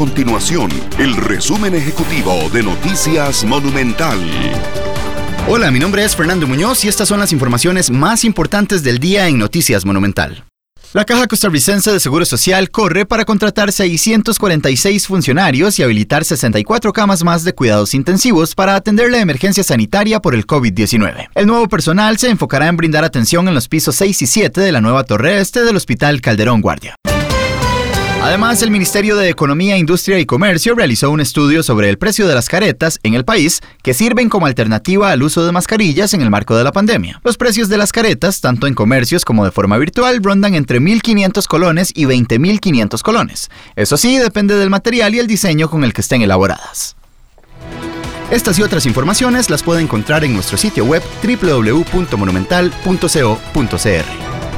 continuación el resumen ejecutivo de Noticias Monumental. Hola, mi nombre es Fernando Muñoz y estas son las informaciones más importantes del día en Noticias Monumental. La Caja Costarricense de Seguro Social corre para contratar 646 funcionarios y habilitar 64 camas más de cuidados intensivos para atender la emergencia sanitaria por el COVID-19. El nuevo personal se enfocará en brindar atención en los pisos 6 y 7 de la nueva torre este del Hospital Calderón Guardia. Además, el Ministerio de Economía, Industria y Comercio realizó un estudio sobre el precio de las caretas en el país que sirven como alternativa al uso de mascarillas en el marco de la pandemia. Los precios de las caretas, tanto en comercios como de forma virtual, rondan entre 1.500 colones y 20.500 colones. Eso sí, depende del material y el diseño con el que estén elaboradas. Estas y otras informaciones las puede encontrar en nuestro sitio web www.monumental.co.cr.